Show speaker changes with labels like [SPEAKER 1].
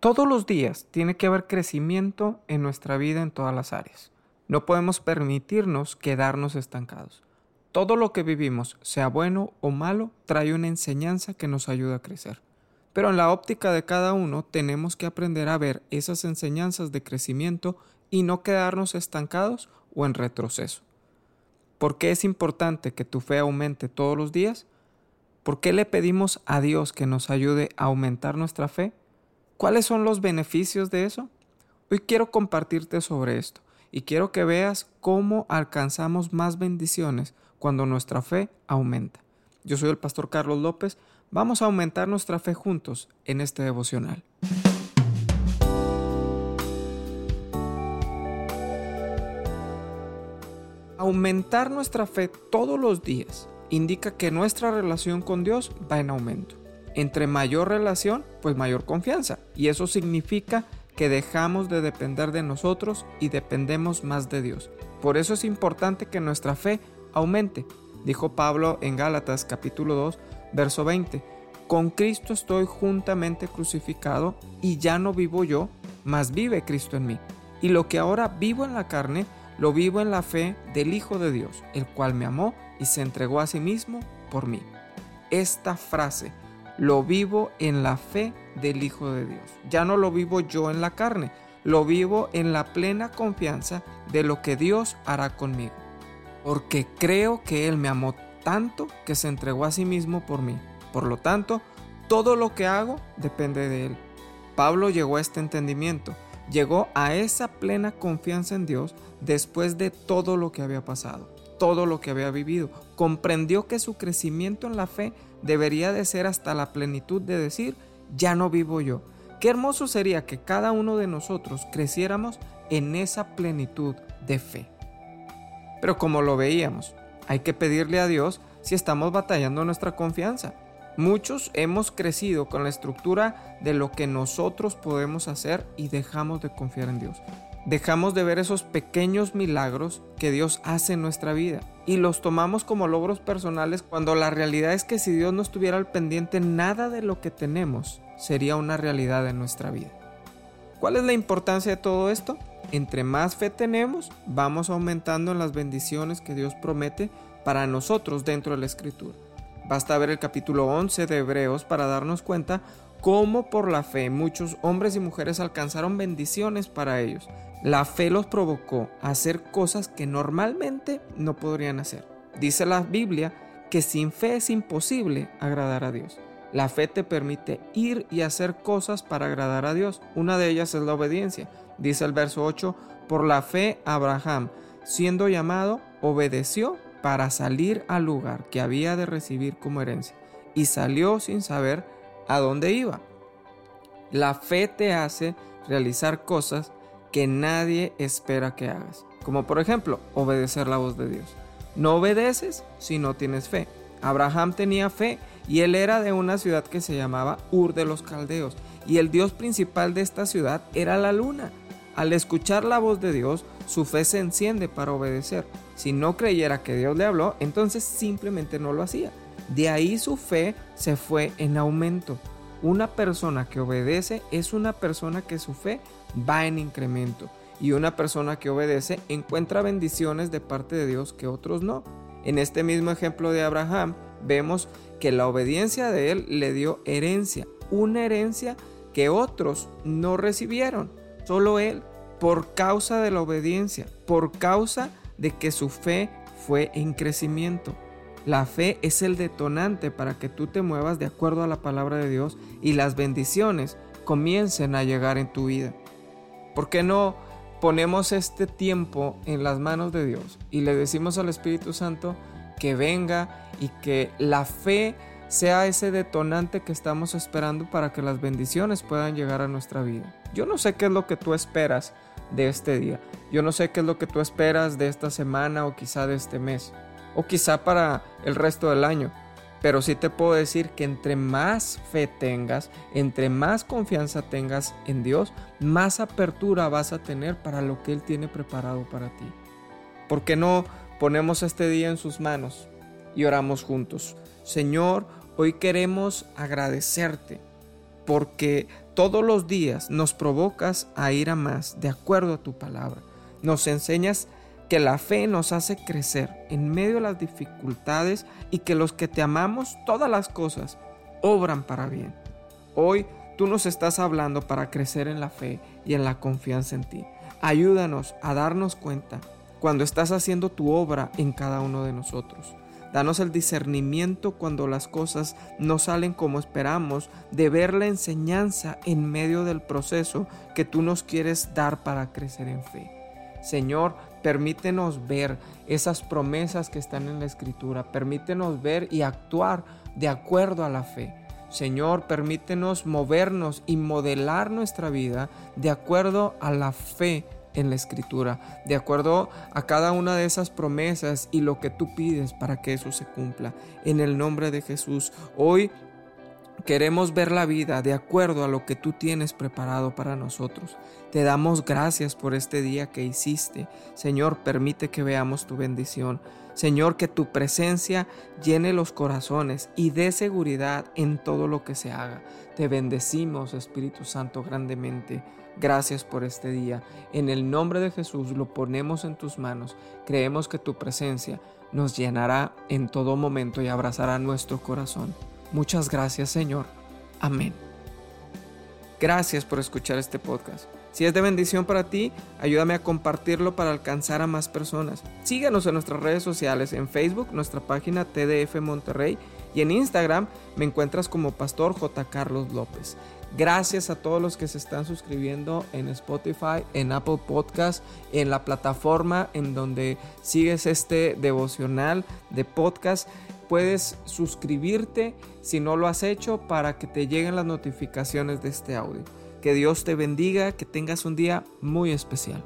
[SPEAKER 1] Todos los días tiene que haber crecimiento en nuestra vida en todas las áreas. No podemos permitirnos quedarnos estancados. Todo lo que vivimos, sea bueno o malo, trae una enseñanza que nos ayuda a crecer. Pero en la óptica de cada uno tenemos que aprender a ver esas enseñanzas de crecimiento y no quedarnos estancados o en retroceso. ¿Por qué es importante que tu fe aumente todos los días? ¿Por qué le pedimos a Dios que nos ayude a aumentar nuestra fe? ¿Cuáles son los beneficios de eso? Hoy quiero compartirte sobre esto y quiero que veas cómo alcanzamos más bendiciones cuando nuestra fe aumenta. Yo soy el pastor Carlos López. Vamos a aumentar nuestra fe juntos en este devocional. Aumentar nuestra fe todos los días indica que nuestra relación con Dios va en aumento. Entre mayor relación, pues mayor confianza. Y eso significa que dejamos de depender de nosotros y dependemos más de Dios. Por eso es importante que nuestra fe aumente. Dijo Pablo en Gálatas capítulo 2, verso 20. Con Cristo estoy juntamente crucificado y ya no vivo yo, mas vive Cristo en mí. Y lo que ahora vivo en la carne, lo vivo en la fe del Hijo de Dios, el cual me amó y se entregó a sí mismo por mí. Esta frase lo vivo en la fe del Hijo de Dios. Ya no lo vivo yo en la carne, lo vivo en la plena confianza de lo que Dios hará conmigo. Porque creo que Él me amó tanto que se entregó a sí mismo por mí. Por lo tanto, todo lo que hago depende de Él. Pablo llegó a este entendimiento, llegó a esa plena confianza en Dios después de todo lo que había pasado, todo lo que había vivido. Comprendió que su crecimiento en la fe debería de ser hasta la plenitud de decir, ya no vivo yo. Qué hermoso sería que cada uno de nosotros creciéramos en esa plenitud de fe. Pero como lo veíamos, hay que pedirle a Dios si estamos batallando nuestra confianza. Muchos hemos crecido con la estructura de lo que nosotros podemos hacer y dejamos de confiar en Dios. Dejamos de ver esos pequeños milagros que Dios hace en nuestra vida y los tomamos como logros personales cuando la realidad es que si Dios no estuviera al pendiente nada de lo que tenemos sería una realidad en nuestra vida. ¿Cuál es la importancia de todo esto? Entre más fe tenemos, vamos aumentando en las bendiciones que Dios promete para nosotros dentro de la Escritura. Basta ver el capítulo 11 de Hebreos para darnos cuenta cómo por la fe muchos hombres y mujeres alcanzaron bendiciones para ellos. La fe los provocó a hacer cosas que normalmente no podrían hacer. Dice la Biblia que sin fe es imposible agradar a Dios. La fe te permite ir y hacer cosas para agradar a Dios. Una de ellas es la obediencia. Dice el verso 8, por la fe Abraham, siendo llamado, obedeció para salir al lugar que había de recibir como herencia y salió sin saber a dónde iba. La fe te hace realizar cosas que nadie espera que hagas, como por ejemplo obedecer la voz de Dios. No obedeces si no tienes fe. Abraham tenía fe y él era de una ciudad que se llamaba Ur de los Caldeos y el dios principal de esta ciudad era la luna. Al escuchar la voz de Dios, su fe se enciende para obedecer. Si no creyera que Dios le habló, entonces simplemente no lo hacía. De ahí su fe se fue en aumento. Una persona que obedece es una persona que su fe va en incremento. Y una persona que obedece encuentra bendiciones de parte de Dios que otros no. En este mismo ejemplo de Abraham vemos que la obediencia de él le dio herencia, una herencia que otros no recibieron, solo él, por causa de la obediencia, por causa de que su fe fue en crecimiento. La fe es el detonante para que tú te muevas de acuerdo a la palabra de Dios y las bendiciones comiencen a llegar en tu vida. ¿Por qué no ponemos este tiempo en las manos de Dios y le decimos al Espíritu Santo que venga y que la fe sea ese detonante que estamos esperando para que las bendiciones puedan llegar a nuestra vida? Yo no sé qué es lo que tú esperas de este día. Yo no sé qué es lo que tú esperas de esta semana o quizá de este mes o quizá para el resto del año. Pero sí te puedo decir que entre más fe tengas, entre más confianza tengas en Dios, más apertura vas a tener para lo que Él tiene preparado para ti. ¿Por qué no ponemos este día en sus manos y oramos juntos? Señor, hoy queremos agradecerte porque todos los días nos provocas a ir a más de acuerdo a tu palabra. Nos enseñas que la fe nos hace crecer en medio de las dificultades y que los que te amamos todas las cosas obran para bien. Hoy tú nos estás hablando para crecer en la fe y en la confianza en ti. Ayúdanos a darnos cuenta cuando estás haciendo tu obra en cada uno de nosotros. Danos el discernimiento cuando las cosas no salen como esperamos, de ver la enseñanza en medio del proceso que tú nos quieres dar para crecer en fe. Señor, permítenos ver esas promesas que están en la Escritura, permítenos ver y actuar de acuerdo a la fe. Señor, permítenos movernos y modelar nuestra vida de acuerdo a la fe en la escritura, de acuerdo a cada una de esas promesas y lo que tú pides para que eso se cumpla. En el nombre de Jesús, hoy Queremos ver la vida de acuerdo a lo que tú tienes preparado para nosotros. Te damos gracias por este día que hiciste. Señor, permite que veamos tu bendición. Señor, que tu presencia llene los corazones y dé seguridad en todo lo que se haga. Te bendecimos, Espíritu Santo, grandemente. Gracias por este día. En el nombre de Jesús lo ponemos en tus manos. Creemos que tu presencia nos llenará en todo momento y abrazará nuestro corazón. Muchas gracias Señor. Amén. Gracias por escuchar este podcast. Si es de bendición para ti, ayúdame a compartirlo para alcanzar a más personas. Síguenos en nuestras redes sociales, en Facebook, nuestra página TDF Monterrey y en Instagram me encuentras como Pastor J. Carlos López. Gracias a todos los que se están suscribiendo en Spotify, en Apple Podcast, en la plataforma en donde sigues este devocional de podcast puedes suscribirte si no lo has hecho para que te lleguen las notificaciones de este audio. Que Dios te bendiga, que tengas un día muy especial.